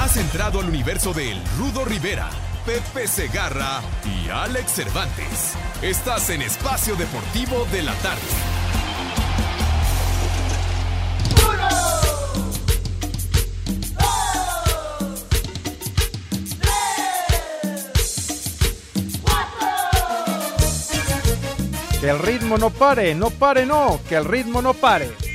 Has entrado al universo de El Rudo Rivera, Pepe Segarra y Alex Cervantes. Estás en Espacio Deportivo de la Tarde. Que el ritmo no pare, no pare, no, que el ritmo no pare.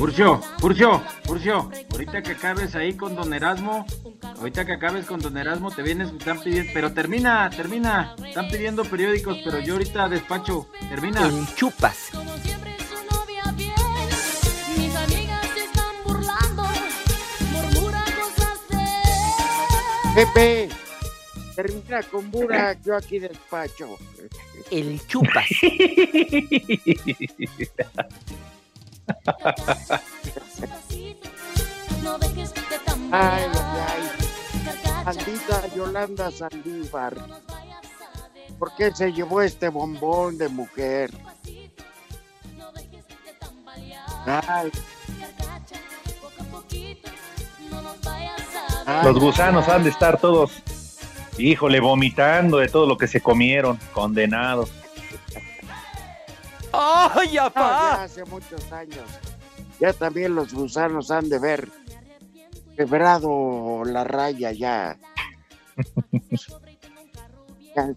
Furcio, Furcio, Furcio, ahorita que acabes ahí con Don Erasmo, ahorita que acabes con Don Erasmo, te vienes, están pidiendo, pero termina, termina, están pidiendo periódicos, pero yo ahorita despacho, termina. En chupas. Pepe, termina con Burak, yo aquí despacho. El chupas. Ay, ay, ay. Maldita Yolanda Saldívar. ¿Por qué se llevó este bombón de mujer? Ay, ay, Los gusanos han de estar todos, híjole, vomitando de todo lo que se comieron, condenados. ¡Ay, no, apá! ya hace muchos años. Ya también los gusanos han de ver quebrado la raya ya. ya.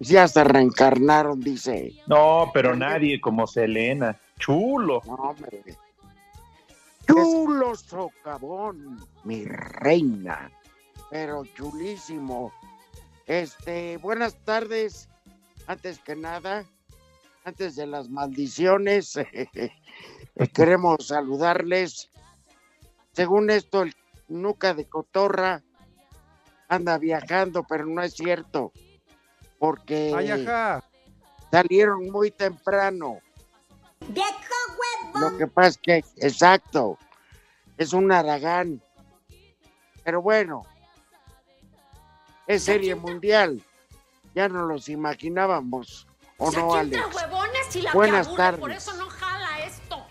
Ya se reencarnaron, dice. No, pero nadie como Selena. Chulo. No, hombre. Chulo socavón, mi reina. Pero chulísimo. Este, buenas tardes. Antes que nada, antes de las maldiciones, queremos saludarles. Según esto, el Nuca de Cotorra anda viajando, pero no es cierto. Porque Ay, salieron muy temprano. Lo que pasa es que, exacto, es un Aragán. Pero bueno, es serie mundial. Ya no los imaginábamos, ¿o no, Alex? huevones y la Buenas aburre, por tardes. eso no jala esto.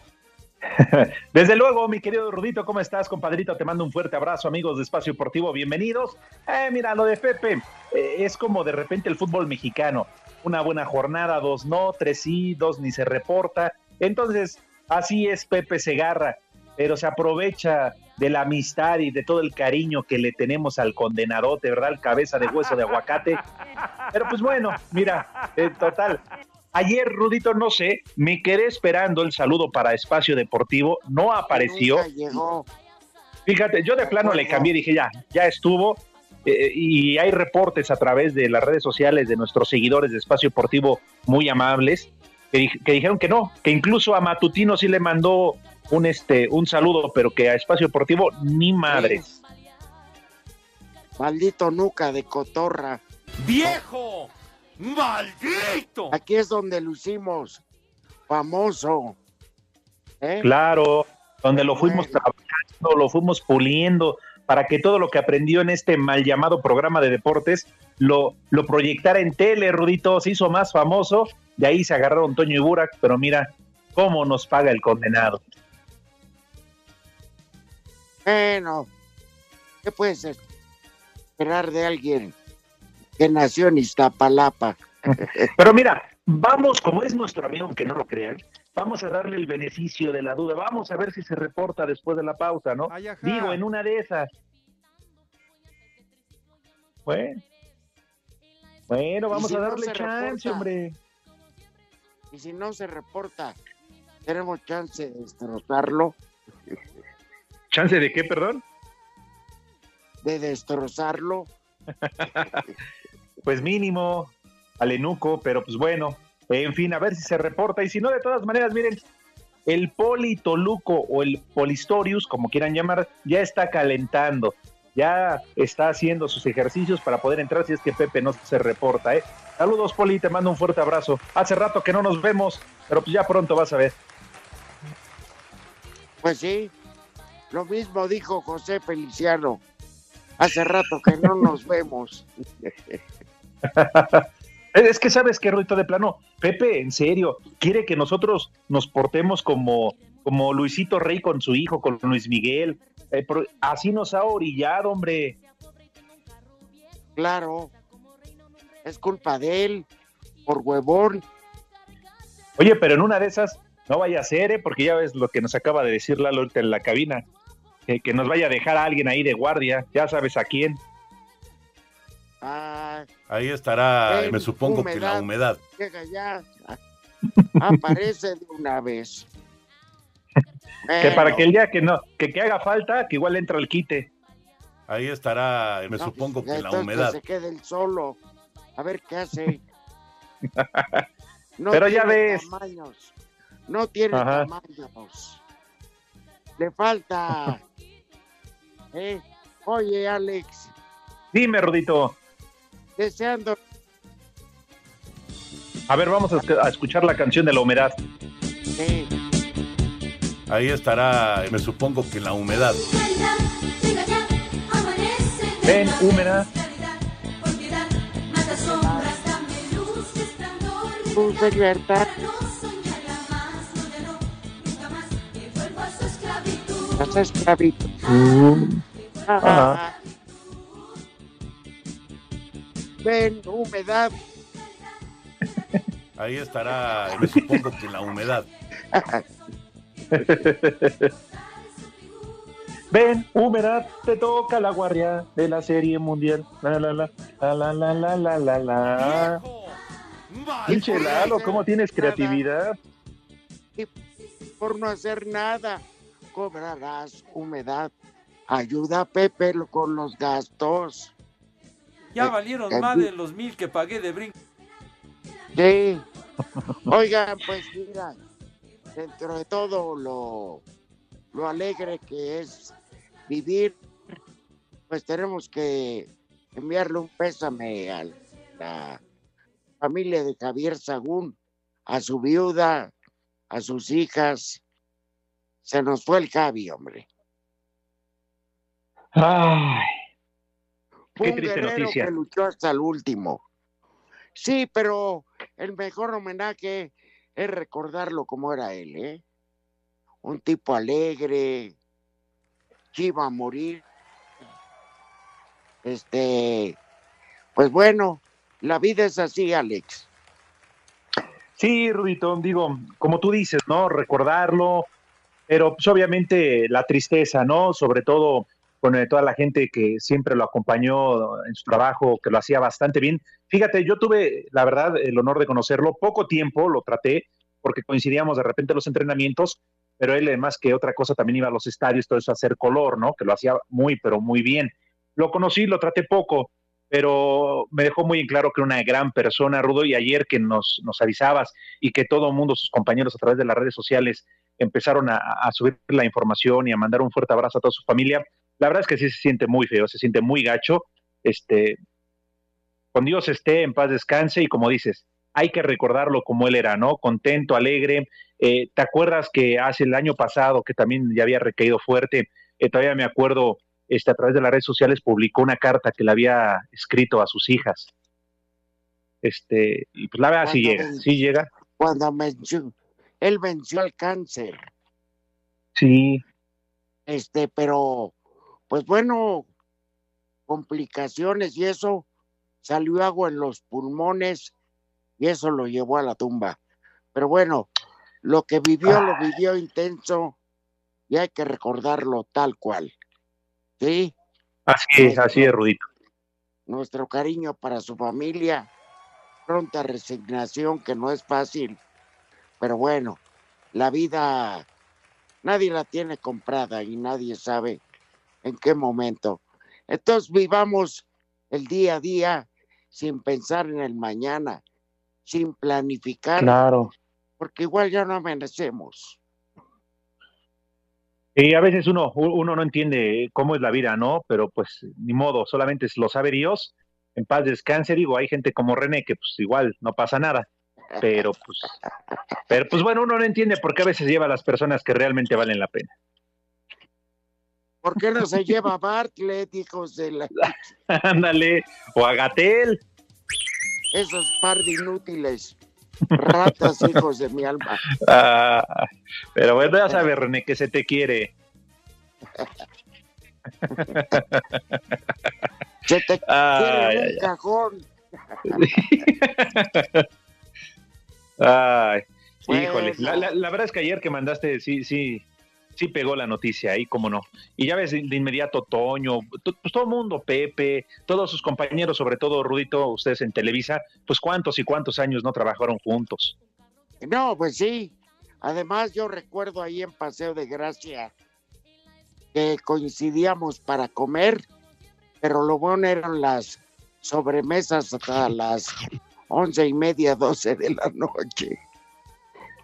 Desde luego, mi querido Rudito, ¿cómo estás, compadrito? Te mando un fuerte abrazo, amigos de Espacio Deportivo, bienvenidos. Eh, mira, lo de Pepe eh, es como de repente el fútbol mexicano. Una buena jornada, dos no, tres sí, dos ni se reporta. Entonces, así es Pepe Segarra, pero se aprovecha de la amistad y de todo el cariño que le tenemos al condenadote, ¿verdad? El cabeza de hueso de aguacate. Pero pues bueno, mira, eh, total. Ayer, Rudito, no sé, me quedé esperando el saludo para Espacio Deportivo, no apareció. Llegó. Fíjate, yo de plano le cambié, dije ya, ya estuvo. eh, y hay reportes a través de las redes sociales de nuestros seguidores de Espacio Deportivo muy amables que, que dijeron que no, que incluso a Matutino sí le mandó un este un saludo, pero que a Espacio Deportivo ni madres. Maldito Nuca de Cotorra. ¡Viejo! ¡Maldito! Aquí es donde lo hicimos famoso. ¿Eh? Claro, donde lo fuimos trabajando, lo fuimos puliendo para que todo lo que aprendió en este mal llamado programa de deportes lo, lo proyectara en tele, Rudito, se hizo más famoso, de ahí se agarraron Toño y Burak, pero mira cómo nos paga el condenado. Bueno, ¿qué puedes esperar de alguien que nació en Iztapalapa? Pero mira, vamos, como es nuestro amigo, aunque no lo crean, vamos a darle el beneficio de la duda, vamos a ver si se reporta después de la pausa, ¿no? Ay. Digo, en una de esas. Bueno, bueno vamos si a darle chance, reporta? hombre. Y si no se reporta, tenemos chance de destrozarlo. ¿Chance de qué, perdón? de destrozarlo. Pues mínimo, Alenuco, pero pues bueno, en fin, a ver si se reporta. Y si no, de todas maneras, miren, el Politoluco o el Polistorius, como quieran llamar, ya está calentando. Ya está haciendo sus ejercicios para poder entrar si es que Pepe no se reporta. ¿eh? Saludos, Poli, te mando un fuerte abrazo. Hace rato que no nos vemos, pero pues ya pronto vas a ver. Pues sí, lo mismo dijo José Feliciano. Hace rato que no nos vemos. Es que sabes que Ruito de plano, Pepe, en serio, quiere que nosotros nos portemos como, como Luisito Rey con su hijo, con Luis Miguel. Eh, así nos ha orillado, hombre. Claro, es culpa de él, por huevón. Oye, pero en una de esas, no vaya a ser, ¿eh? porque ya ves lo que nos acaba de decir Lalo ahorita en la cabina. Que, que nos vaya a dejar a alguien ahí de guardia, ya sabes a quién. Ah, Ahí estará, me supongo que la humedad. llega ya. Aparece de una vez. Que para que el día que no, que, que haga falta, que igual entra el quite. Ahí estará, me no, supongo pues, que la humedad. se quede él solo. A ver qué hace. No Pero ya ves. Tamaños. No tiene Ajá. tamaños. Le falta. ¿Eh? Oye, Alex, Dime, Rudito. deseando A ver, vamos a, a escuchar la canción de la humedad. que Ahí estará, me supongo que la humedad. Ven, húmeda. tu libertad las esclavitud. Ven, humedad. Ahí estará, me supongo que la humedad. Ven, húmeda, te toca la guardia de la serie mundial. La la la la la la la la la la. Pinche Lalo, ¿cómo tienes creatividad? Por no hacer nada, cobrarás humedad. Ayuda a Pepe con los gastos. Ya Eh, valieron eh, más de los mil que pagué de brinco. Sí. Oigan, pues mira, dentro de todo lo, lo alegre que es vivir, pues tenemos que enviarle un pésame a la familia de Javier Sagún, a su viuda, a sus hijas. Se nos fue el Javi, hombre. Ay, Fue Qué un triste guerrero noticia. que luchó hasta el último. Sí, pero el mejor homenaje es recordarlo como era él, ¿eh? Un tipo alegre, que iba a morir. Este, pues bueno, la vida es así, Alex. Sí, Rudito, digo, como tú dices, ¿no? Recordarlo, pero pues obviamente la tristeza, ¿no? Sobre todo con eh, toda la gente que siempre lo acompañó en su trabajo, que lo hacía bastante bien. Fíjate, yo tuve, la verdad, el honor de conocerlo, poco tiempo lo traté, porque coincidíamos de repente en los entrenamientos, pero él, además que otra cosa, también iba a los estadios, todo eso a hacer color, ¿no? Que lo hacía muy, pero muy bien. Lo conocí, lo traté poco, pero me dejó muy en claro que era una gran persona, Rudo, y ayer que nos, nos avisabas y que todo el mundo, sus compañeros a través de las redes sociales, empezaron a, a subir la información y a mandar un fuerte abrazo a toda su familia, la verdad es que sí se siente muy feo, se siente muy gacho, este, con Dios esté, en paz descanse, y como dices, hay que recordarlo como él era, ¿no? Contento, alegre. Eh, ¿Te acuerdas que hace el año pasado, que también ya había recaído fuerte, eh, todavía me acuerdo, este, a través de las redes sociales publicó una carta que le había escrito a sus hijas. Este, y pues la verdad sí llega, sí llega. Cuando venció, él venció el cáncer. Sí, Este, pero, pues bueno, complicaciones y eso, salió agua en los pulmones y eso lo llevó a la tumba. Pero bueno, lo que vivió, lo vivió intenso y hay que recordarlo tal cual. Sí, así es, así es, Rudito. nuestro cariño para su familia, pronta resignación que no es fácil, pero bueno, la vida nadie la tiene comprada y nadie sabe en qué momento. Entonces vivamos el día a día sin pensar en el mañana, sin planificar, Claro. porque igual ya no amanecemos. Y a veces uno, uno no entiende cómo es la vida, ¿no? Pero pues ni modo, solamente lo sabe Dios. En paz descanse, digo, hay gente como René que pues igual no pasa nada. Pero pues, pero pues bueno, uno no entiende por qué a veces lleva a las personas que realmente valen la pena. ¿Por qué no se lleva a Bartlett, hijos de la... Ándale, o a Gatel. esos par de inútiles? Ratas, hijos de mi alma. Ah, pero bueno, ya sabes, René, que se te quiere. Se te quiere un ay, ay. cajón. Ay, Pues, híjole. La, la- la verdad es que ayer que mandaste, sí, sí, sí pegó la noticia ahí, cómo no. Y ya ves de, de inmediato Toño, to- pues todo el mundo, Pepe, todos sus compañeros, sobre todo Rudito, ustedes en Televisa, pues cuántos y cuántos años no trabajaron juntos. No, pues sí. Además, yo recuerdo ahí en Paseo de Gracia que coincidíamos para comer, pero lo bueno eran las sobremesas hasta las once y media, doce de la noche.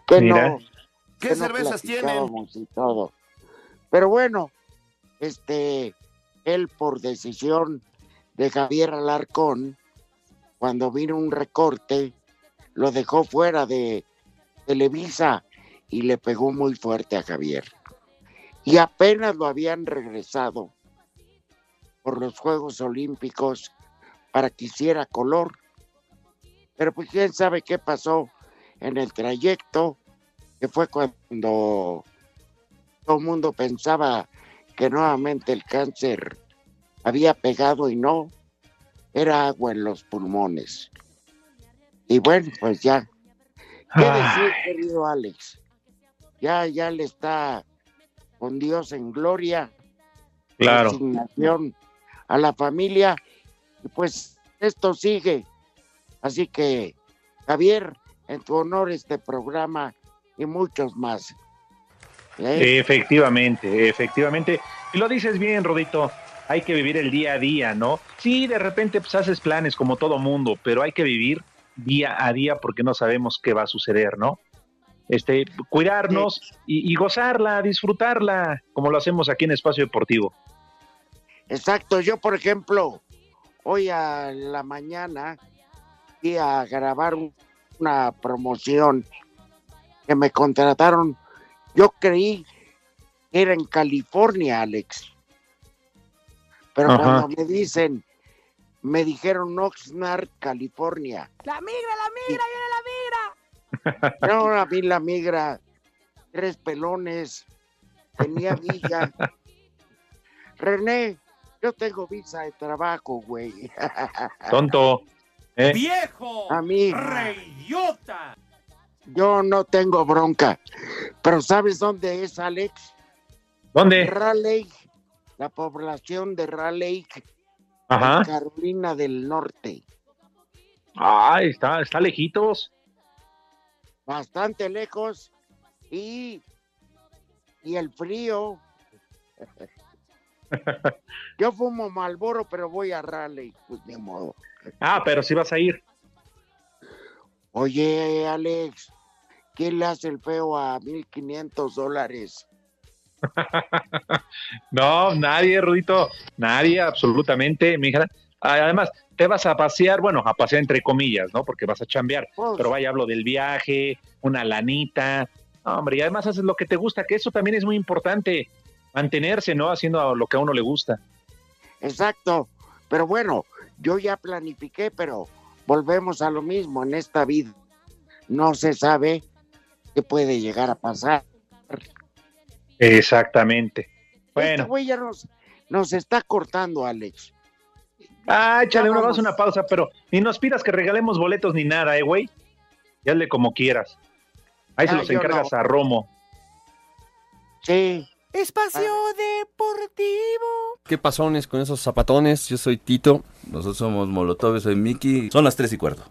Que Mira. no, ¿Qué que no cervezas tienen? Y todo. Pero bueno, este, él por decisión de Javier Alarcón, cuando vino un recorte, lo dejó fuera de Televisa y le pegó muy fuerte a Javier. Y apenas lo habían regresado por los Juegos Olímpicos para que hiciera color. Pero pues quién sabe qué pasó en el trayecto, que fue cuando todo el mundo pensaba que nuevamente el cáncer había pegado y no, era agua en los pulmones. Y bueno, pues ya. ¿Qué decir, Ay. querido Alex? Ya, ya le está con Dios en gloria. Claro. Resignación a la familia. Y pues esto sigue. Así que, Javier, en tu honor este programa y muchos más. ¿Eh? Efectivamente, efectivamente. Y lo dices bien, Rodito. Hay que vivir el día a día, ¿no? Sí, de repente pues haces planes como todo mundo, pero hay que vivir día a día porque no sabemos qué va a suceder, ¿no? Este, cuidarnos y, y gozarla, disfrutarla, como lo hacemos aquí en Espacio Deportivo. Exacto, yo por ejemplo, hoy a la mañana a grabar un- una promoción que me contrataron. Yo creí que era en California, Alex. Pero Ajá. cuando me dicen, me dijeron Oxnard, California. La migra, la migra, viene la migra. No, a mí la migra, tres pelones, tenía villa. René, yo tengo visa de trabajo, güey. Tonto. ¿Eh? ¡Viejo! A mí. ¡Reyota! Yo no tengo bronca. Pero ¿sabes dónde es, Alex? ¿Dónde? Raleigh, la población de Raleigh, Ajá. Carolina del Norte. Ay, está, está lejitos. Bastante lejos. Y, y el frío. Yo fumo Malboro, pero voy a Raleigh, pues de modo. Ah, pero sí vas a ir. Oye, Alex, ¿quién le hace el feo a 1500 dólares? No, nadie, Rudito, nadie, absolutamente, mija. Además, te vas a pasear, bueno, a pasear entre comillas, ¿no? Porque vas a chambear, Pues, pero vaya, hablo del viaje, una lanita, No, hombre, y además haces lo que te gusta, que eso también es muy importante, mantenerse, ¿no? Haciendo lo que a uno le gusta. Exacto. Pero bueno, yo ya planifiqué, pero volvemos a lo mismo en esta vida. No se sabe qué puede llegar a pasar. Exactamente. Este Bueno, güey ya nos, nos está cortando, Alex. ah, échale una, vamos. vamos a una pausa, pero ni nos pidas que regalemos boletos ni nada, ¿eh, güey? Y hazle como quieras. Ahí se Ah, los encargas no. a Romo. Sí. Espacio Deportivo. ¿Qué pasones con esos zapatones? Yo soy Tito. Nosotros somos Molotov, soy Miki. Son las tres y cuarto.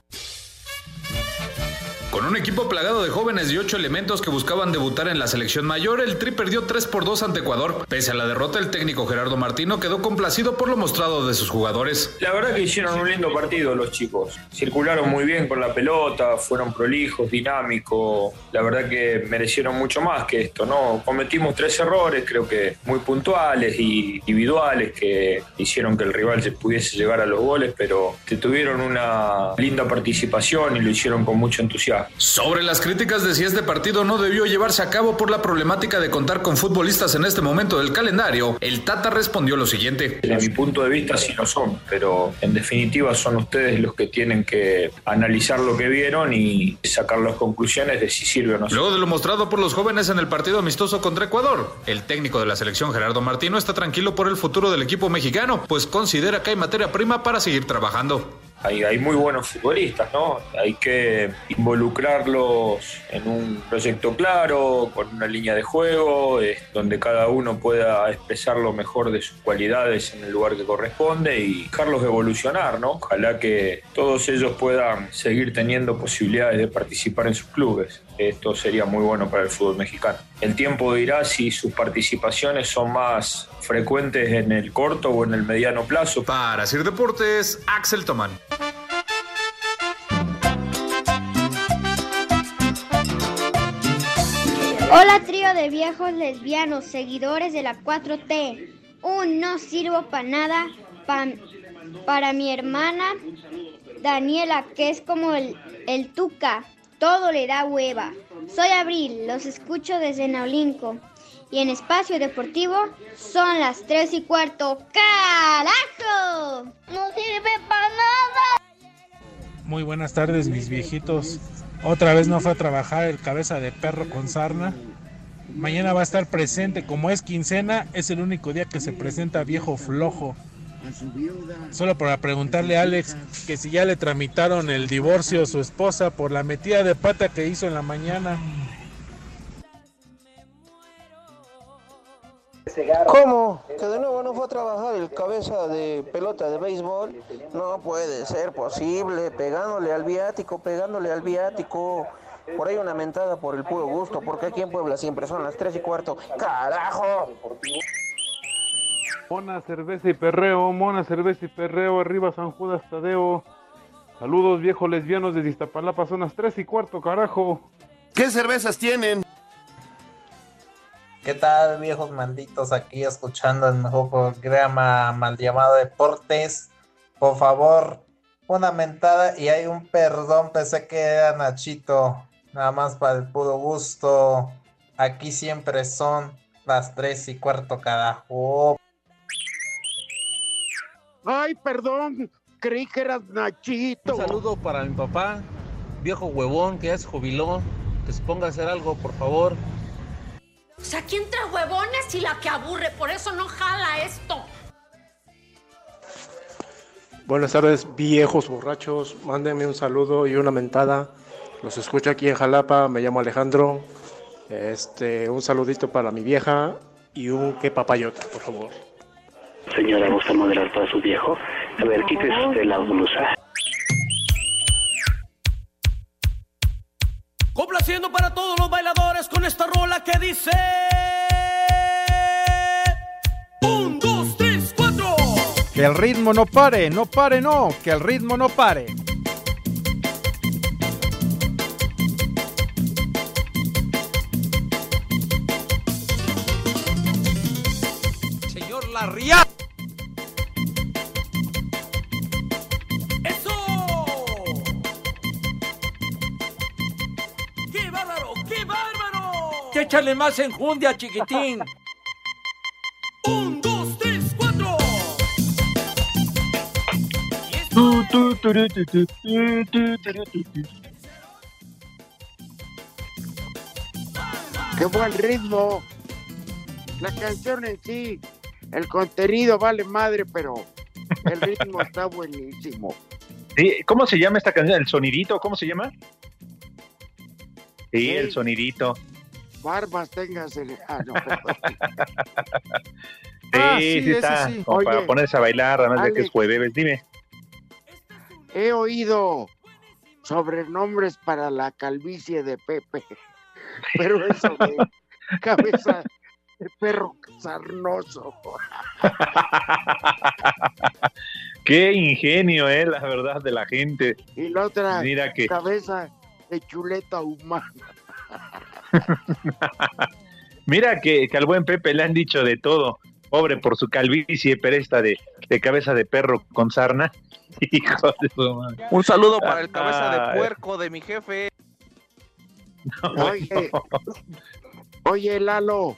Un equipo plagado de jóvenes y ocho elementos que buscaban debutar en la selección mayor, el Tri perdió 3 por 2 ante Ecuador. Pese a la derrota, el técnico Gerardo Martino quedó complacido por lo mostrado de sus jugadores. La verdad que hicieron un lindo partido los chicos. Circularon muy bien con la pelota, fueron prolijos, dinámicos. La verdad que merecieron mucho más que esto, ¿no? Cometimos tres errores, creo que muy puntuales y individuales que hicieron que el rival se pudiese llegar a los goles, pero tuvieron una linda participación y lo hicieron con mucho entusiasmo. Sobre las críticas de si este partido no debió llevarse a cabo por la problemática de contar con futbolistas en este momento del calendario, el Tata respondió lo siguiente. Desde mi punto de vista sí lo son, pero en definitiva son ustedes los que tienen que analizar lo que vieron y sacar las conclusiones de si sirve o no. Luego de lo mostrado por los jóvenes en el partido amistoso contra Ecuador, el técnico de la selección Gerardo Martino está tranquilo por el futuro del equipo mexicano, pues considera que hay materia prima para seguir trabajando. Hay, hay, muy buenos futbolistas, ¿no? Hay que involucrarlos en un proyecto claro, con una línea de juego, donde cada uno pueda expresar lo mejor de sus cualidades en el lugar que corresponde y dejarlos evolucionar, ¿no? Ojalá que todos ellos puedan seguir teniendo posibilidades de participar en sus clubes. Esto sería muy bueno para el fútbol mexicano. El tiempo dirá si sus participaciones son más frecuentes en el corto o en el mediano plazo. Para Sir Deportes, Axel Tomán. Hola trío de viejos lesbianos, seguidores de la 4T. Un no sirvo para nada para mi hermana Daniela, que es como el, el Tuca, todo le da hueva. Soy Abril, los escucho desde Naulinco. Y en Espacio Deportivo son las 3 y cuarto. ¡Carajo! ¡No sirve para nada! Muy buenas tardes, mis viejitos. Otra vez no fue a trabajar el cabeza de perro con sarna. Mañana va a estar presente, como es quincena, es el único día que se presenta viejo flojo. Solo para preguntarle a Alex que si ya le tramitaron el divorcio a su esposa por la metida de pata que hizo en la mañana. ¿Cómo? ¿Que de nuevo no fue a trabajar el cabeza de pelota de béisbol? No puede ser posible, pegándole al viático, pegándole al viático. Por ahí una mentada por el puro gusto, porque aquí en Puebla siempre son las tres y cuarto. ¡Carajo! Mona, cerveza y perreo, mona, cerveza y perreo, arriba San Judas Tadeo. Saludos viejos lesbianos de Iztapalapa, son las 3 y cuarto, carajo. ¿Qué cervezas tienen? ¿Qué tal, viejos malditos? Aquí escuchando el mejor programa mal llamado Deportes. Por favor, una mentada y hay un perdón. Pensé que era Nachito. Nada más para el puro gusto. Aquí siempre son las 3 y cuarto, carajo. Ay, perdón, creí que eras Nachito. Un saludo para mi papá, viejo huevón que ya se jubiló. Que se ponga a hacer algo, por favor. O sea, aquí entre huevones y la que aburre, por eso no jala esto. Buenas tardes, viejos borrachos. Mándenme un saludo y una mentada. Los escucho aquí en Jalapa, me llamo Alejandro. Este, un saludito para mi vieja y un que papayota, por favor. Señora, ¿gusta moderar para su viejo? A ver, quítese de la blusa. Complaciendo para todos los bailadores con esta rola que dice. Un, dos, tres, cuatro. Que el ritmo no pare, no pare, no, que el ritmo no pare. Échale más enjundia, chiquitín. Un, dos, tres, cuatro. Qué buen ritmo. La canción en sí, el contenido vale madre, pero el ritmo está buenísimo. Sí, ¿Cómo se llama esta canción? ¿El sonidito? ¿Cómo se llama? Sí, Sí. el sonidito. Barbas tengas el. Ah, no. Sí, Ah, sí, sí, ese está. sí. Como para ponerse a bailar, además de que es jueves. Dime. He oído sobrenombres para la calvicie de Pepe. Pero eso de cabeza de perro sarnoso. Qué ingenio, eh, la verdad, de la gente. Y la otra Mira que- cabeza de chuleta humana. Mira que, que al buen Pepe le han dicho de todo. Pobre por su calvicie, pero esta de, de cabeza de perro con sarna. Hijo de su madre. Un saludo para el cabeza de puerco de mi jefe. Oye, oye, Lalo,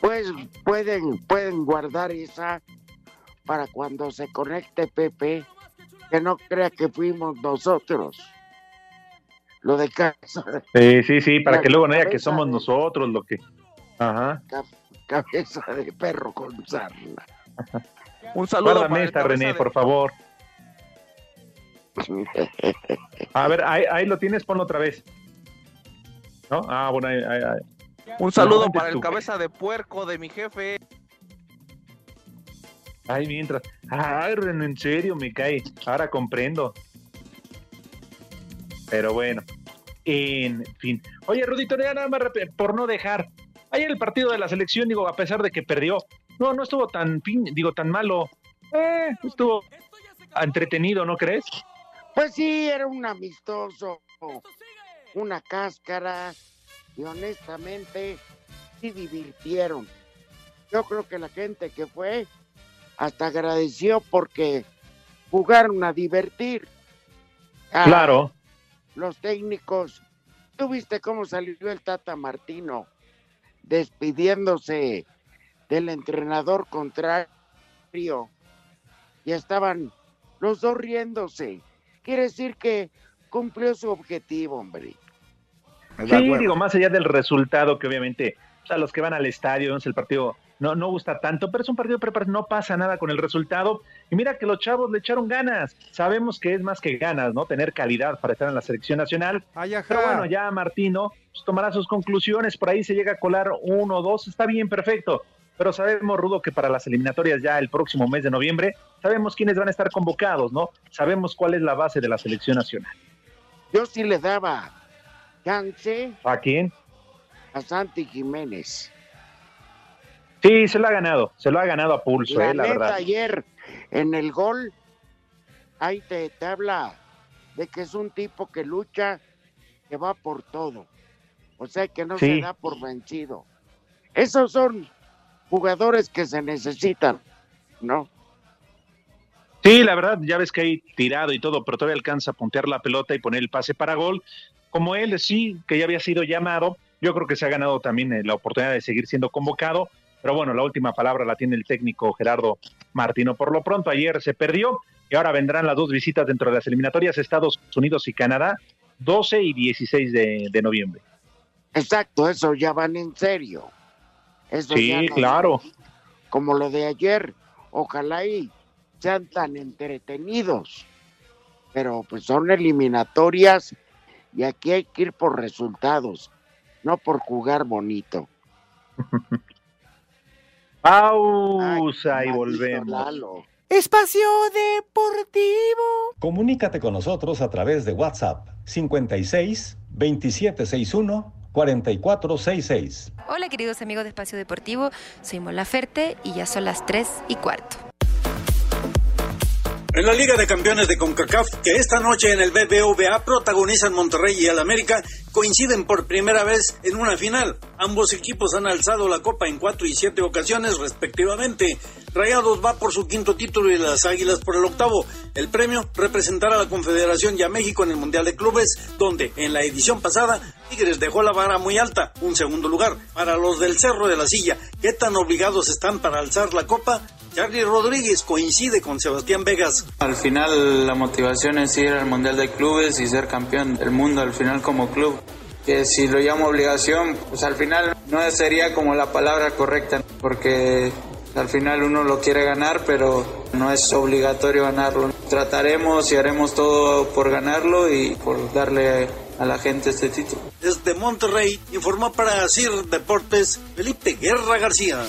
pues pueden, pueden guardar esa para cuando se conecte Pepe, que no crea que fuimos nosotros. Lo de casa, Sí, sí, sí, para La que luego no haya que somos de- nosotros lo que. Ajá. ca- cabeza de perro con sarna. Un saludo Guárdame para el esta, René, de- por favor. A ver, ahí, ahí lo tienes, ponlo otra vez. ¿No? Ah, bueno, ahí, ahí, ahí. Un saludo No, para el cabeza de puerco de mi jefe. Ay, mientras. Ay, René, en serio, me cae. Ahora comprendo. Pero bueno, en fin. Oye, Rudito, ya nada más por no dejar. Ayer el partido de la selección, digo, a pesar de que perdió, no, no estuvo tan, pin- digo, tan malo. Eh, estuvo entretenido, ¿no crees? Pues sí, era un amistoso, una cáscara, y honestamente sí divirtieron. Yo creo que la gente que fue hasta agradeció porque jugaron a divertir. Ah, Claro. Los técnicos, ¿tú viste cómo salió el Tata Martino despidiéndose del entrenador contrario? Y estaban los dos riéndose. Quiere decir que cumplió su objetivo, hombre. Sí, digo, más allá del resultado, que obviamente, o sea, los que van al estadio, no sé, el partido no, no gusta tanto, pero es un partido de preparación, no pasa nada con el resultado. Y mira que los chavos le echaron ganas. Sabemos que es más que ganas, ¿no? Tener calidad para estar en la selección nacional. Pero bueno, ya Martino pues, tomará sus conclusiones, por ahí se llega a colar uno o dos, está bien, perfecto. Pero sabemos, Rudo, que para las eliminatorias ya el próximo mes de noviembre, sabemos quiénes van a estar convocados, ¿no? Sabemos cuál es la base de la selección nacional. Yo sí le daba chance ¿A quién? a Santi Jiménez. Sí, se lo ha ganado, se lo ha ganado a pulso, La eh, la neta, verdad. ayer en el gol, ahí te, te habla de que es un tipo que lucha, que va por todo. O sea, que no Sí. se da por vencido. Esos son jugadores que se necesitan, ¿no? Sí, la verdad, ya ves que hay tirado y todo, pero todavía alcanza a puntear la pelota y poner el pase para gol. Como él, sí, que ya había sido llamado, yo creo que se ha ganado también eh, la oportunidad de seguir siendo convocado. Pero bueno, la última palabra la tiene el técnico Gerardo Martino. Por lo pronto, ayer se perdió y ahora vendrán las dos visitas dentro de las eliminatorias Estados Unidos y Canadá, 12 y 16 de, de noviembre. Exacto, eso ya van en serio. Eso Sí, no- claro. Como lo de ayer, ojalá y sean tan entretenidos. Pero pues son eliminatorias y aquí hay que ir por resultados, no por jugar bonito. Pausa y volvemos. Espacio Deportivo. Comunícate con nosotros a través de WhatsApp 56 2761 4466. Hola queridos amigos de Espacio Deportivo, soy Mola Ferte y ya son las 3 y cuarto. En la Liga de Campeones de CONCACAF, que esta noche en el BBVA protagonizan Monterrey y el América, coinciden por primera vez en una final. Ambos equipos han alzado la copa en cuatro y siete ocasiones respectivamente. Rayados va por su quinto título y las Águilas por el octavo. El premio representará a la Confederación y a México en el Mundial de Clubes, donde en la edición pasada Tigres dejó la vara muy alta, un segundo lugar. Para los del Cerro de la Silla, ¿qué tan obligados están para alzar la copa? Charlie Rodríguez coincide con Sebastián Vegas. Al final la motivación es ir al Mundial de Clubes y ser campeón del mundo al final como club. Que si lo llamo obligación, pues al final no sería como la palabra correcta, porque al final uno lo quiere ganar, pero no es obligatorio ganarlo. Trataremos y haremos todo por ganarlo y por darle a la gente este título. Desde Monterrey informó para CIR Deportes Felipe Guerra García.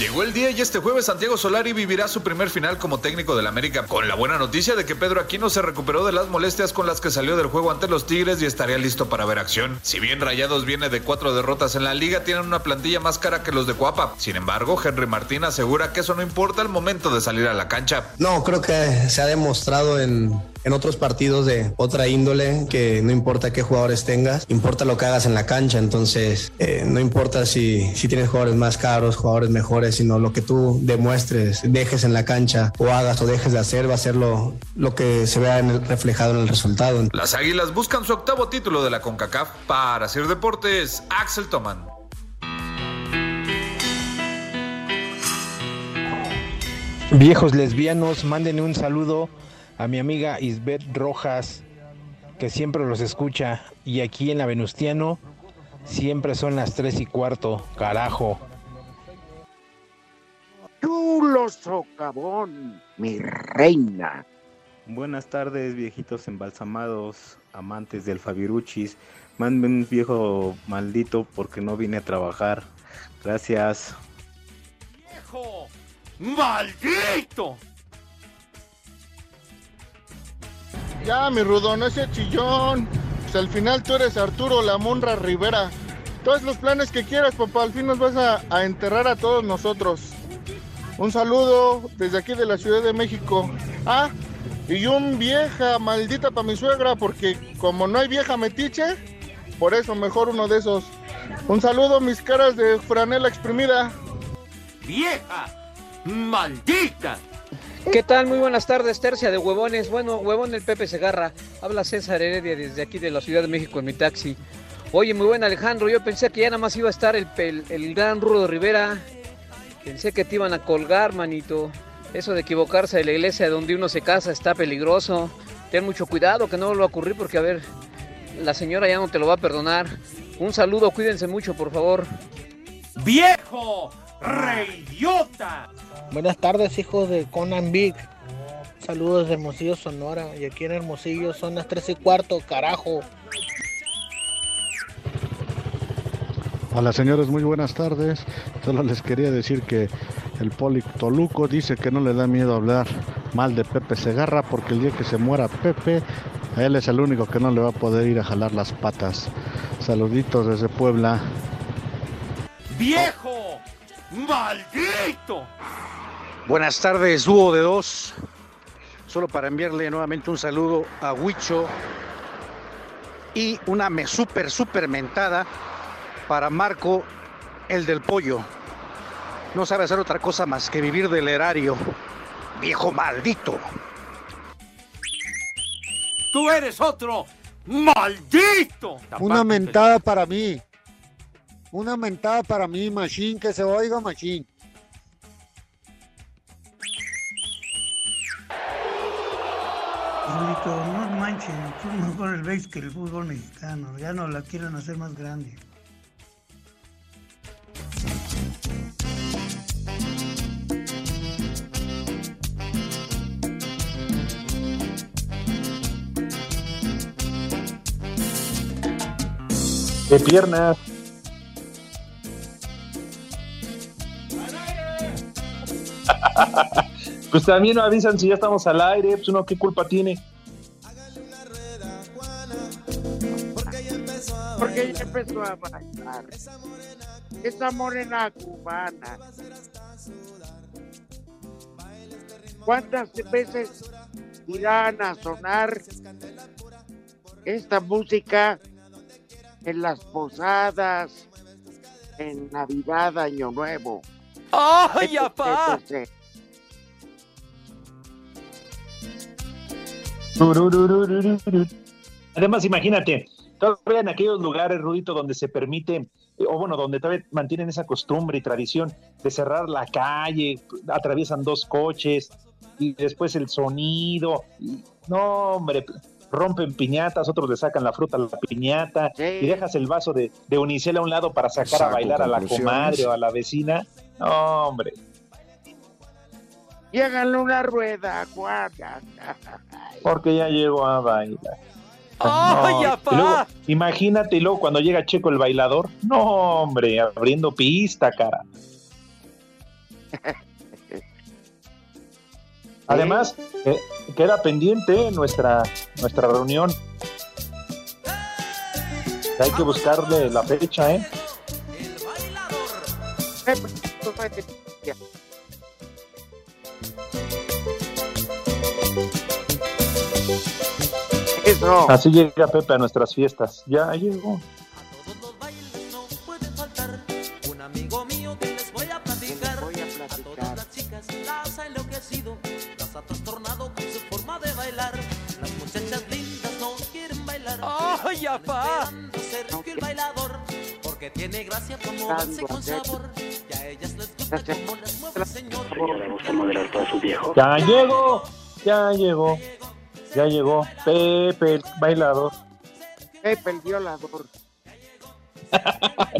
Llegó el día y este jueves Santiago Solari vivirá su primer final como técnico del América, con la buena noticia de que Pedro Aquino se recuperó de las molestias con las que salió del juego ante los Tigres y estaría listo para ver acción. Si bien Rayados viene de cuatro derrotas en la liga, tienen una plantilla más cara que los de Cuapa. Sin embargo, Henry Martín asegura que eso no importa al momento de salir a la cancha. No, creo que se ha demostrado en, en otros partidos de otra índole que no importa qué jugadores tengas, importa lo que hagas en la cancha. Entonces, eh, no importa si, si tienes jugadores más caros, jugadores mejores, sino lo que tú demuestres, dejes en la cancha o hagas o dejes de hacer, va a ser lo, lo que se vea en el- reflejado en el resultado. Las Águilas buscan su octavo título de la CONCACAF. Para Sir Deportes, Axel Toman. Viejos lesbianos, mándenle un saludo a mi amiga Isbeth Rojas, que siempre los escucha. Y aquí en la Venustiano, siempre son las tres y cuarto, carajo. Chulo socavón, mi reina. Buenas tardes, viejitos embalsamados, amantes del Fabiruchis. Mándenme un viejo maldito porque no vine a trabajar. Gracias. ¡Viejo! ¡Maldito! Ya, mi rudo, no ese chillón. Pues al final tú eres Arturo La Monra Rivera. Todos los planes que quieras, papá, al fin nos vas a, a enterrar a todos nosotros. Un saludo desde aquí de la Ciudad de México. Ah, y un vieja maldita para mi suegra, porque como no hay vieja metiche, por eso mejor uno de esos. Un saludo, mis caras de franela exprimida. ¡Vieja! ¡Maldita! ¿Qué tal? Muy buenas tardes, tercia de huevones. Bueno, huevón el Pepe Segarra. Habla César Heredia desde aquí de la Ciudad de México en mi taxi. Oye, muy buen Alejandro, yo pensé que ya nada más iba a estar el, pel- el gran Rudo Rivera. Pensé que te iban a colgar, manito. Eso de equivocarse de la iglesia donde uno se casa está peligroso. Ten mucho cuidado que no vuelva a ocurrir porque, a ver, la señora ya no te lo va a perdonar. Un saludo, cuídense mucho, por favor. ¡Viejo! ¡Reidiota! Buenas tardes, hijos de Conan Big. Saludos de Hermosillo, Sonora. Y aquí en Hermosillo son las 3 y cuarto, carajo. Hola señores, muy buenas tardes. Solo les quería decir que el Poli Toluco dice que no le da miedo hablar mal de Pepe Segarra porque el día que se muera Pepe, a él es el único que no le va a poder ir a jalar las patas. Saluditos desde Puebla. ¡Viejo! ¡Maldito! Buenas tardes, dúo de dos. Solo para enviarle nuevamente un saludo a Huicho y una me super, super mentada para Marco, el del pollo. No sabe hacer otra cosa más que vivir del erario. Viejo maldito. ¡Tú eres otro! ¡Maldito! Una mentada para mí. Una mentada para mí, Machine, que se oiga, Machine. Rudito, no manchen, es mejor el béis que el fútbol mexicano. Ya no la quieren hacer más grande. De piernas. Pues también nos avisan si ya estamos al aire, pues uno qué culpa tiene. Porque ella empezó a bailar. Esa morena cubana. ¿Cuántas veces irán a sonar esta música en las posadas, en Navidad, Año Nuevo? ¡Ay, Etc, apá! Además, imagínate, todavía en aquellos lugares, Rudito, donde se permite, eh, o bueno, donde todavía mantienen esa costumbre y tradición de cerrar la calle, atraviesan dos coches y después el sonido. no, hombre, rompen piñatas, otros le sacan la fruta a la piñata y dejas el vaso de, de unicel a un lado para sacar a bailar a la comadre o a la vecina. No, hombre. Y háganle una rueda, Juana. Porque ya llegó a bailar. ¡Ay, No, apá! y luego, imagínate, y luego cuando llega Checo el bailador, no, hombre, abriendo pista, cara. Además, eh, queda pendiente nuestra, nuestra reunión. Hay que buscarle la fecha, ¿eh? Así llega Pepe a nuestras fiestas. Ya llegó. Un amigo mío que les voy a platicar. A todas las chicas las ha enloquecido, las ha trastornado con su forma de bailar. Las muchachas lindas no quieren bailar. ¡Ay, apá! Esperando ser que el bailador, porque tiene gracia como moverse con sabor. Y a ellas les gusta como las mueve el señor. Ya llegó, ya llegó, ya llegó Pepe el bailador. Pepe el violador.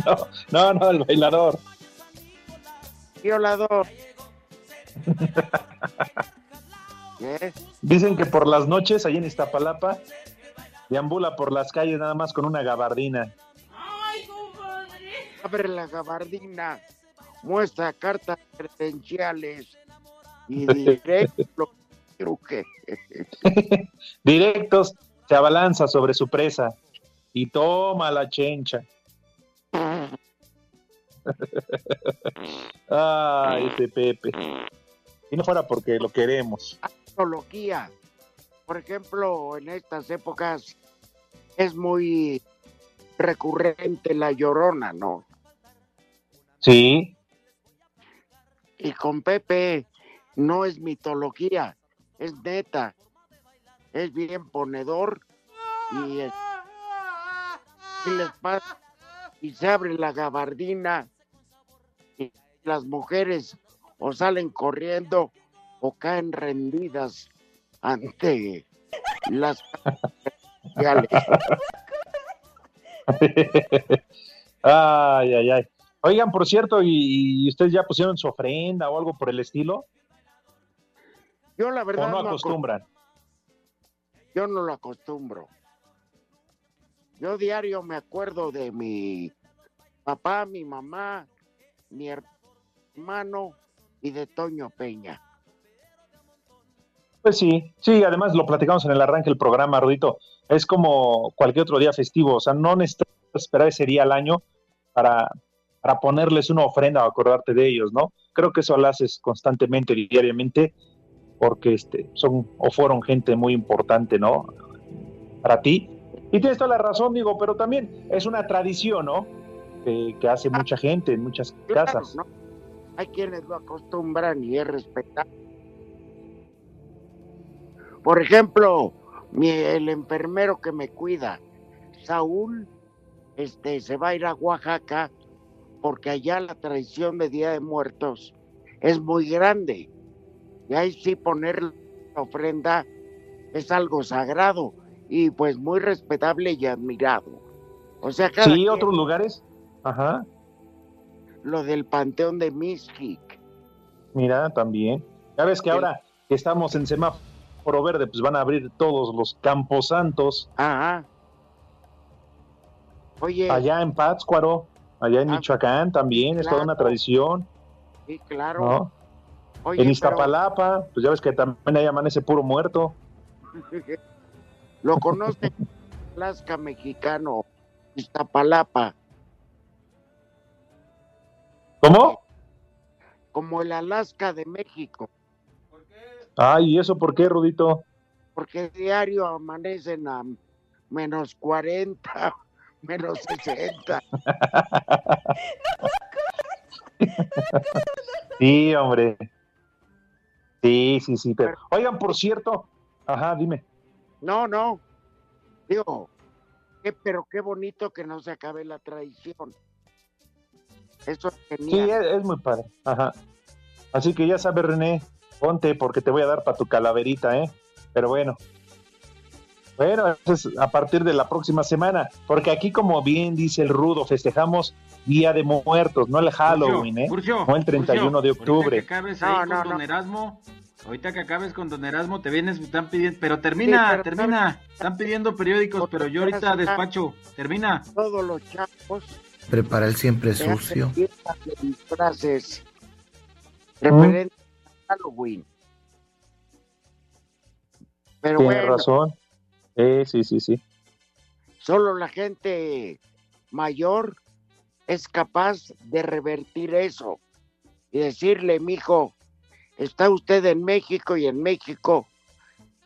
No, no, no, el bailador. Violador. ¿Qué? Dicen que por las noches, ahí en Iztapalapa, deambula por las calles nada más con una gabardina. Abre la gabardina, muestra cartas credenciales y directo Directos se abalanza sobre su presa y toma la chencha. Ay, ese Pepe. Y no fuera porque lo queremos. Tecnología. Por ejemplo, en estas épocas es muy recurrente la llorona, ¿no? Sí, Y con Pepe no es mitología, es neta. Es bien ponedor y, es- les pasa y se abre la gabardina y las mujeres o salen corriendo o caen rendidas ante las ay, ay, ay. Oigan, por cierto, ¿y, y ustedes ya pusieron su ofrenda o algo por el estilo? Yo la ¿O verdad no no acos- acostumbran? yo no lo acostumbro. Yo diario me acuerdo de mi papá, mi mamá, mi hermano y de Toño Peña. Pues sí, sí, además lo platicamos en el arranque del programa, Rudito. Es como cualquier otro día festivo, o sea, no necesitas esperar ese día al año para, para ponerles una ofrenda o acordarte de ellos, ¿no? Creo que eso lo haces constantemente, diariamente, porque este, son o fueron gente muy importante, ¿no? Para ti. Y tienes toda la razón, digo, pero también es una tradición, ¿no? Que, que hace mucha gente en muchas Claro, casas. ¿no? Hay quienes lo acostumbran y es respetable. Por ejemplo, mi- el enfermero que me cuida, Saúl, este, se va a ir a Oaxaca porque allá la tradición de Día de Muertos es muy grande. Y ahí sí poner la ofrenda es algo sagrado y pues muy respetable y admirado. O sea, cada Sí, otros lugares. Ajá. lo del Panteón de Mixquic. Mira, también. Ya ves que ahora que estamos en semáforo verde, pues van a abrir todos los campos santos. Ajá. Oye, Allá en Pátzcuaro, allá en Ah, Michoacán también, es toda una tradición, sí, claro. ¿no? Oye, en pero- Iztapalapa, pues ya ves que también ahí amanece puro muerto. Lo conoce Alaska mexicano, Iztapalapa, ¿Cómo? como el Alaska de México, Ay, ¿y eso por qué, Rudito? porque diario amanecen a menos 40, menos 60. Sí, hombre. Sí, sí, sí. Pero... Oigan, por cierto, ajá, dime. No, no. Digo, qué- pero qué bonito que no se acabe la tradición. Eso es Sí, genial. es, es muy padre. Ajá. Así que ya sabes, René, ponte porque te voy a dar para tu calaverita, ¿eh? Pero bueno. Bueno, eso es a partir de la próxima semana, porque aquí, como bien dice el Rudo, festejamos Día de Muertos, no el Halloween, ¿eh? Furcio, no el 31 de Furcio, octubre. Ahorita que acabes ahí No, con no, Don no. Erasmo, ahorita que acabes con Don Erasmo, te vienes, están pidiendo, pero termina, Sí, pero termina, están pidiendo periódicos, pero yo ahorita despacho, termina. Todos los chavos Prepara el siempre sucio. de disfraces referente a Halloween. Pero Tienes bueno, razón. Eh, sí, sí, sí. solo la gente mayor es capaz de revertir eso y decirle, mijo, está usted en México y en México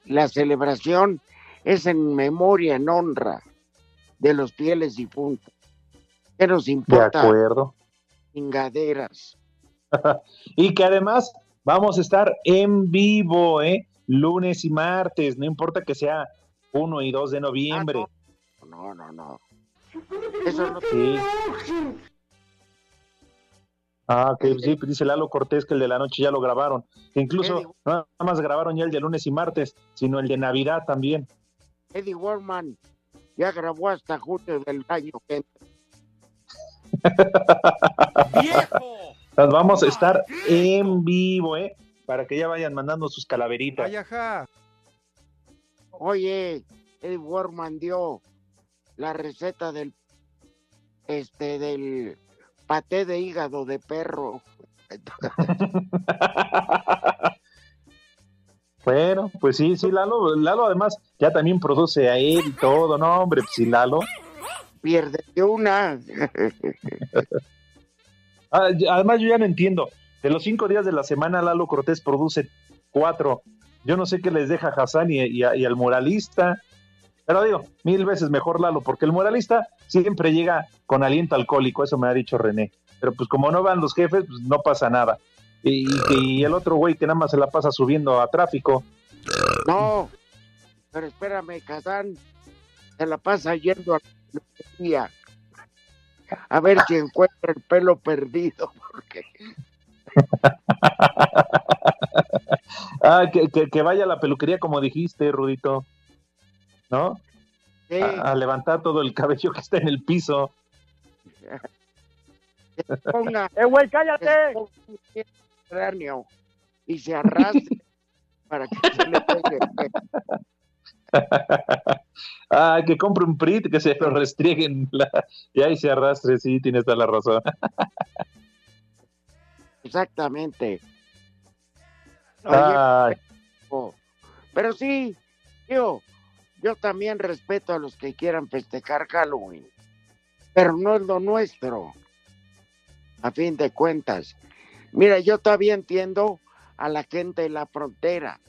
la celebración es en memoria, en honra de los fieles difuntos. ¿Qué nos De importa? acuerdo. Chingaderas. y que además vamos a estar en vivo, ¿eh? Lunes y martes, no importa que sea 1 y 2 de noviembre. No, no, no. Eso no Sí. Ah, que sí, pues dice Lalo Cortés que el de la noche ya lo grabaron. Incluso Eddie- no nada más grabaron ya el de lunes y martes, sino el de Navidad también. Eddie Warman ya grabó hasta junio del año que entra. Las vamos a estar en vivo, ¿eh? Para que ya vayan mandando sus calaveritas. Oye, Eddie Warman dio la receta del este del paté de hígado de perro. Bueno, pues sí, sí, Lalo, Lalo además ya también produce a él y todo, no, hombre, pues sí, Lalo. Pierde una. Ah, Además, yo ya no entiendo. De los cinco días de la semana, Lalo Cortés produce cuatro. Yo no sé qué les deja a Hassan y, y al muralista. Pero digo, mil veces mejor Lalo, porque el muralista siempre llega con aliento alcohólico, eso me ha dicho René. Pero pues como no van los jefes, pues no pasa nada. Y, y- y el otro güey que nada más se la pasa subiendo a tráfico. No, pero espérame, Kazán se la pasa yendo a la peluquería a ver si encuentra el pelo perdido, porque Ah, que, que- que vaya a la peluquería como dijiste, Rudito. ¿No? Sí. A, a levantar todo el cabello que está en el piso. ¡Eh, güey, cállate! cráneo y se arrastre para que se le pegue. Ah, que compre un PRIT, que se lo restrieguen la- y ahí se arrastre, sí, tienes toda la razón. Exactamente. Oye, Ay, Oh, Pero sí, yo, yo también respeto a los que quieran festejar Halloween, pero no es lo nuestro, a fin de cuentas. Mira, yo todavía entiendo a la gente de la frontera,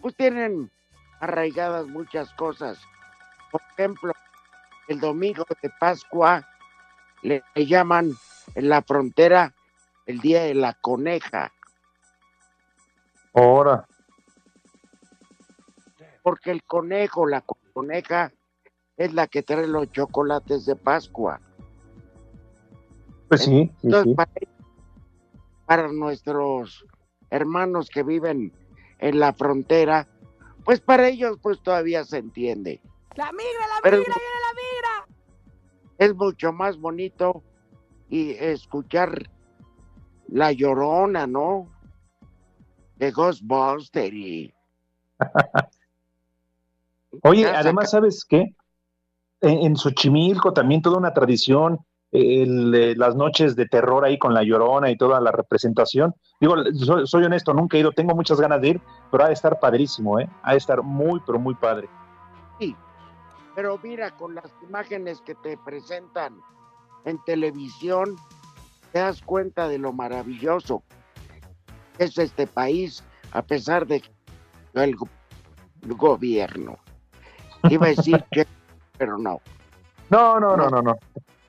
pues tienen arraigadas muchas cosas. Por ejemplo, el domingo de Pascua le, le llaman en la frontera el día de la coneja. ahora. Porque el conejo, la coneja, es la que trae los chocolates de Pascua. Pues sí, sí, Entonces, sí. para, para nuestros hermanos que viven en la frontera, pues para ellos pues todavía se entiende. ¡La migra, la Pero- migra, viene la migra! Es mucho más bonito y escuchar la llorona, ¿no? De Ghostbuster y Oye, Ya además, ¿sabes qué? En, Xochimilco también toda una tradición, el, las noches de terror ahí con la llorona y toda la representación. Digo, soy, soy honesto, nunca he ido, tengo muchas ganas de ir, pero ha de estar padrísimo, ¿eh? Ha de estar muy, pero muy padre. Sí, pero mira, con las imágenes que te presentan en televisión, te das cuenta de lo maravilloso que es este país, a pesar de el, el gobierno. Iba a decir que, pero no, No, no, no, no, no.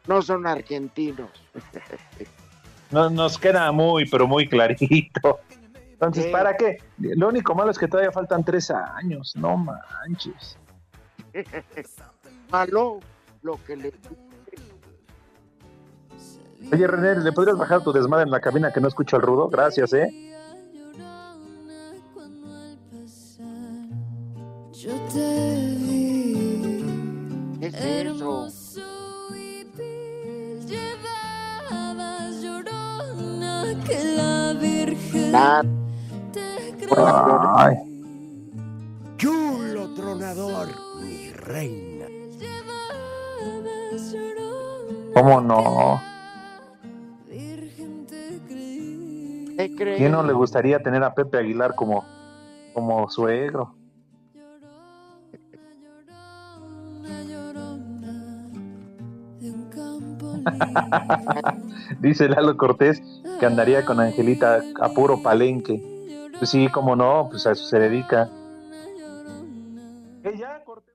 no son argentinos. No- Nos queda muy, pero muy clarito. Entonces. ¿para qué? Lo único malo es que todavía faltan tres años, no manches. Malo lo que le Oye, René, ¿le podrías bajar tu desmadre en la cabina que no escucho al rudo? Gracias, ¿eh? Yo te vi. ¿Qué es eso? Llevabas llorona que la Virgen La- te Ay, Chulo tronador, mi reina. ¿cómo no? Virgen te creí. ¿Te crees? ¿Quién no le gustaría tener a Pepe Aguilar como, como suegro? Dice Lalo Cortés que andaría con Angelita a puro palenque. Pues sí, como no, pues a eso se dedica.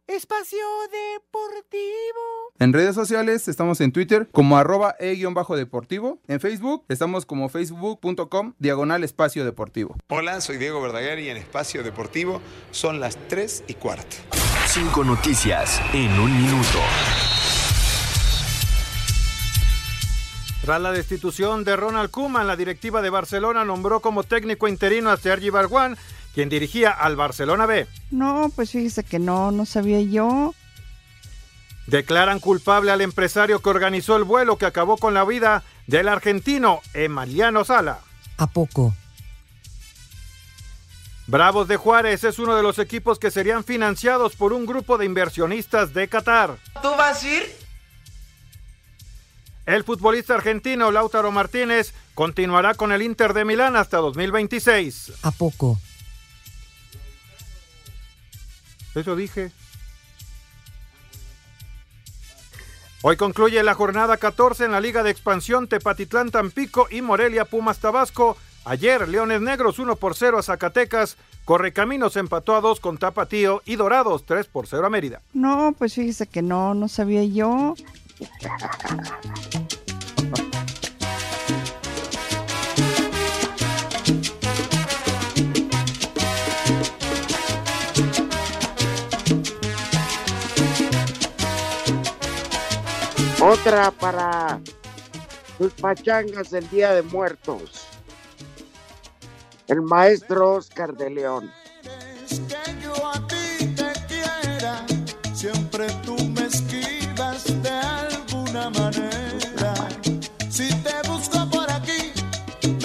Espacio Deportivo. En redes sociales estamos en Twitter como arroba e-deportivo. En Facebook estamos como facebook.com diagonal espacio deportivo. Hola, soy Diego Verdaguer y en Espacio Deportivo son las 3 y cuarto. Cinco noticias en un minuto. Tras la destitución de Ronald Koeman, la directiva de Barcelona nombró como técnico interino a Sergi Barguán, quien dirigía al Barcelona B. No, pues fíjese que no, no sabía yo. Declaran culpable al empresario que organizó el vuelo que acabó con la vida del argentino Emiliano Sala. ¿A poco? Bravos de Juárez es uno de los equipos que serían financiados por un grupo de inversionistas de Qatar. ¿Tú vas a ir? El futbolista argentino Lautaro Martínez continuará con el Inter de Milán hasta 2026. ¿A poco? Eso dije. Hoy concluye la jornada 14 en la Liga de Expansión Tepatitlán Tampico y Morelia Pumas Tabasco. Ayer Leones Negros 1 por 0 a Zacatecas, Correcaminos empató a 2 con Tapatío y Dorados 3 por 0 a Mérida. No, pues fíjese que no, no sabía yo. Otra para sus pachangas del Día de Muertos. El maestro Oscar de León.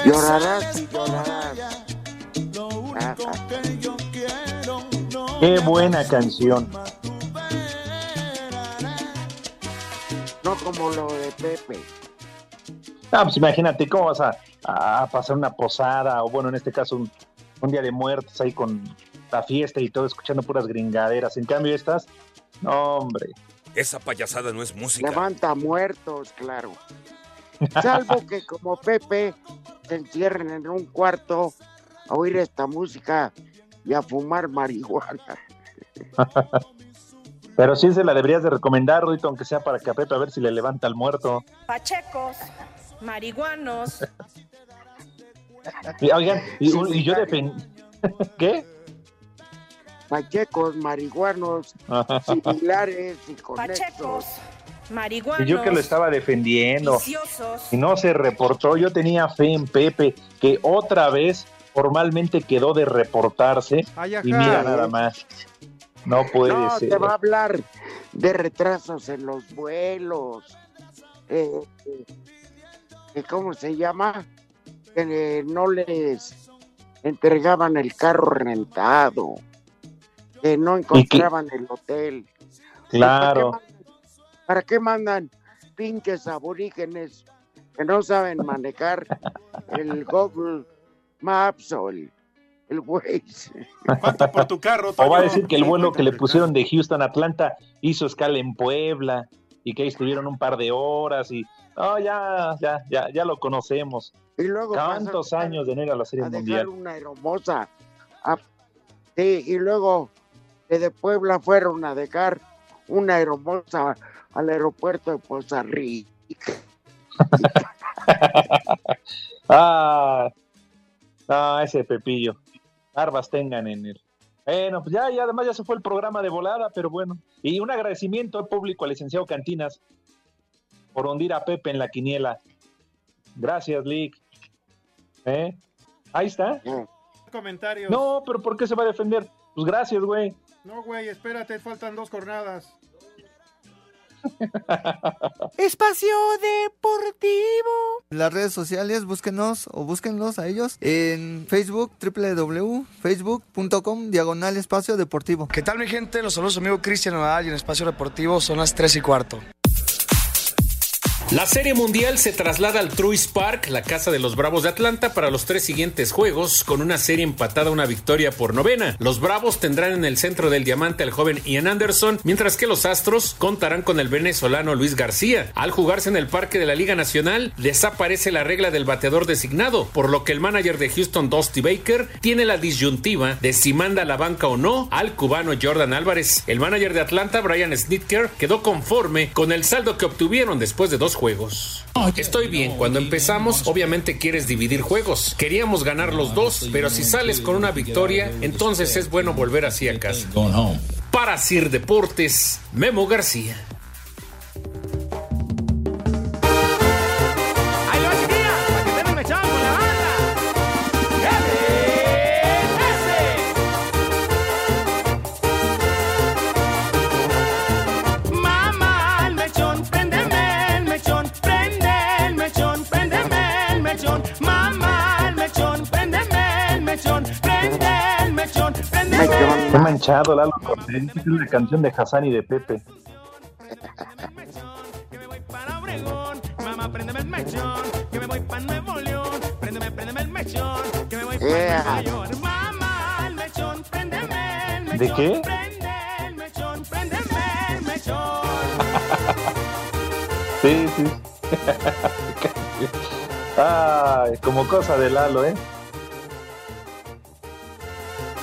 Llorarás sales y por llorarás. allá. Lo único que yo quiero no Qué buena canción. No como lo de Pepe. Ah, pues imagínate cómo vas a, a pasar una posada, o bueno, en este caso un, un día de muertos ahí con la fiesta y todo, escuchando puras gringaderas. En cambio, estas, no, hombre. Esa payasada no es música. Levanta muertos, claro. Salvo que como Pepe se encierren en un cuarto a oír esta música y a fumar marihuana. Pero sí se la deberías de recomendar, Ruito, aunque sea para que a Pepe a ver si le levanta al muerto. Pachecos, marihuanos. Y, oigan, y, y yo defendí. ¿Qué? Pachecos, marihuanos, similares y conexos. Pachecos, marihuanos. Y yo que lo estaba defendiendo. viciosos. Y no se reportó. Yo tenía fe en Pepe, que otra vez formalmente quedó de reportarse. Ay, y mira nada más. No puede No, ser. te va a hablar de retrasos en los vuelos. Eh, eh, eh, ¿Cómo se llama? Que eh, no les entregaban el carro rentado. Que no encontraban el hotel. Claro. ¿Para qué mandan pinches aborígenes que no saben manejar el Google Maps o el, el Waze? por tu carro, O va a decir que el vuelo que le pusieron de Houston a Atlanta hizo escala en Puebla y que ahí estuvieron un par de horas y no, ya, ya, ya, ya lo conocemos. Y luego ¿Cuántos años de no ir a la Serie a dejar Mundial? una hermosa. a- sí, y luego que de Puebla fueron a dejar una hermosa al aeropuerto de Poza Rica. Ah, ah, ese Pepillo. Barbas tengan en él. Bueno, pues ya, ya además ya se fue el programa de volada, pero bueno. Y un agradecimiento al público al licenciado Cantinas por hundir a Pepe en la quiniela. Gracias, Lick. ¿Eh? Ahí está. Comentarios. No, pero ¿por qué se va a defender? Pues gracias, güey. No, güey, espérate, faltan dos jornadas. Espacio Deportivo. Las redes sociales, búsquenos o búsquenlos a ellos en Facebook, www.facebook.com, diagonal espacio deportivo. ¿Qué tal mi gente? Los saludos amigo Cristian Nadal y en Espacio Deportivo son las 3 y cuarto. La Serie Mundial se traslada al Truist Park, la casa de los Bravos de Atlanta, para los tres siguientes juegos, con una serie empatada una victoria por novena. Los Bravos tendrán en el centro del diamante al joven Ian Anderson, mientras que los Astros contarán con el venezolano Luis García. Al jugarse en el Parque de la Liga Nacional, desaparece la regla del bateador designado, por lo que el manager de Houston, Dusty Baker, tiene la disyuntiva de si manda la banca o no al cubano Jordan Álvarez. El manager de Atlanta, Brian Snitker, quedó conforme con el saldo que obtuvieron después de dos juegos. Estoy bien, cuando empezamos obviamente quieres dividir juegos. Queríamos ganar los dos, pero si sales con una victoria, entonces es bueno volver así a casa. Para Sir Deportes, Memo García. Lalo Cortés. Esta es la canción de Hassan y de Pepe. Mamá, préndeme el mechón, que me voy pa' Nuevo León. Préndeme, préndeme el mechón, que me voy pa' Yeah. Nueva York. Mamá, el mechón, préndeme el mechón. ¿De qué? Prende el mechón, préndeme el mechón. Sí, sí. Ay, como cosa de Lalo, ¿eh?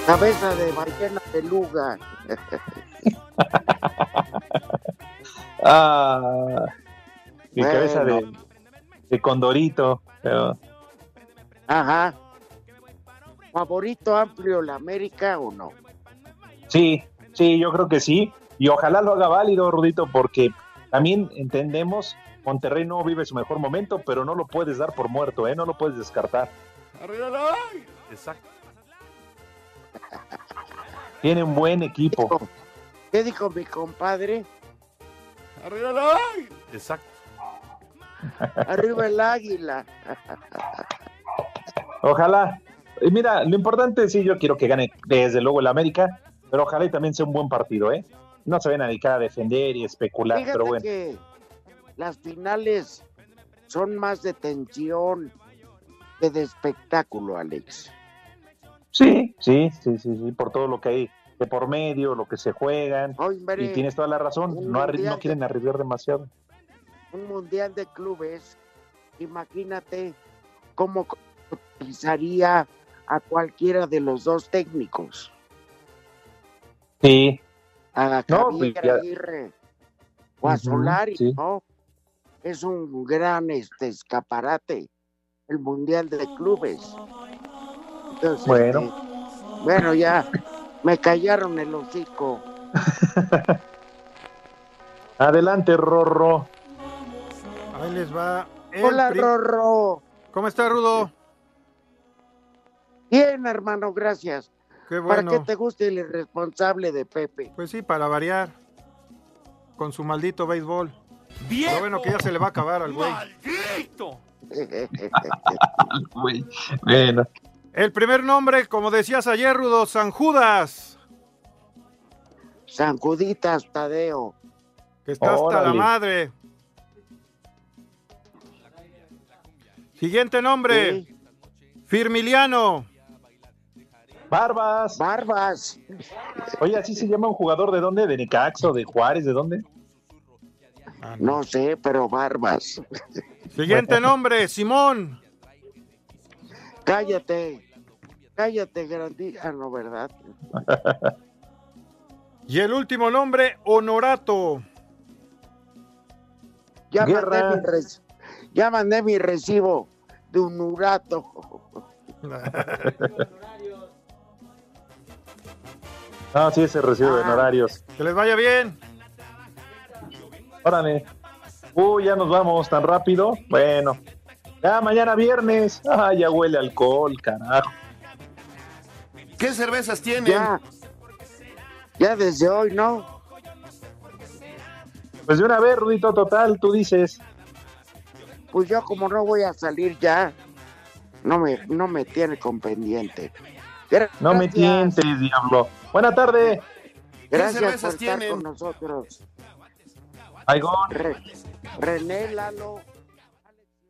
Cabeza de ballena peluga. Ah, y Bueno. cabeza de, de Condorito. pero- Ajá. ¿Favorito amplio la América o no? Sí, sí, yo creo que sí. Y ojalá lo haga válido, Rudito, porque también entendemos, Monterrey no vive su mejor momento, pero no lo puedes dar por muerto, ¿eh? No lo puedes descartar. Exacto. Tiene un buen equipo. ¿Qué dijo mi compadre? Exacto. Arriba el águila. Ojalá. Y mira, lo importante sí, yo quiero que gane desde luego el América, pero ojalá y también sea un buen partido, ¿eh? No se ven a dedicar a defender y especular, Fíjate pero bueno. que las finales son más de tensión que de espectáculo, Alex. Sí, sí, sí, sí, sí, por todo lo que hay de por medio, lo que se juegan. Hombre, y tienes toda la razón, no, no quieren arriesgar demasiado. Un mundial de clubes, imagínate cómo utilizaría a cualquiera de los dos técnicos. Sí, A No, Javier pues ya- Aguirre o a Solari, sí. ¿no? Es un gran este escaparate, el mundial de clubes. Entonces, Bueno. este, bueno, ya me callaron el hocico. Adelante, Rorro. Ahí les va. el Hola, Rorro. ¿Cómo está, Rudo? Bien, hermano, gracias. Qué ¿Para qué te gusta el irresponsable de Pepe? Pues sí, para variar. Con su maldito béisbol. Lo bueno que ya se le va a acabar al güey. Güey, Bueno. El primer nombre, como decías ayer, Rudo, San Judas. San Juditas Tadeo. Que está hasta la madre. Siguiente nombre. Firmiliano. Barbas. Barbas. Oye, ¿así se llama un jugador de dónde? ¿De Necaxa o de Juárez? ¿De dónde? No sé, pero Barbas. Siguiente nombre, Simón. Cállate. Cállate, grandí. Ah, no, ¿verdad? Y el último nombre, Honorato. Ya mandé, mi reci- ya mandé mi recibo de un urato. No, sí, ese recibo de Ah. honorarios. Que les vaya bien. Órale. Uy, ya nos vamos tan rápido. Bueno. Ya mañana viernes. Ah, ya huele alcohol, carajo. ¿Qué cervezas tienen? Ya. Ya desde hoy, ¿no? Pues de una vez, Rudito, total, tú dices. Pues yo como no voy a salir ya, no me, no me tiene con pendiente. No me tientes, diablo. Buena tarde. Gracias por cervezas estar tienen? con nosotros. Gol. René Lalo.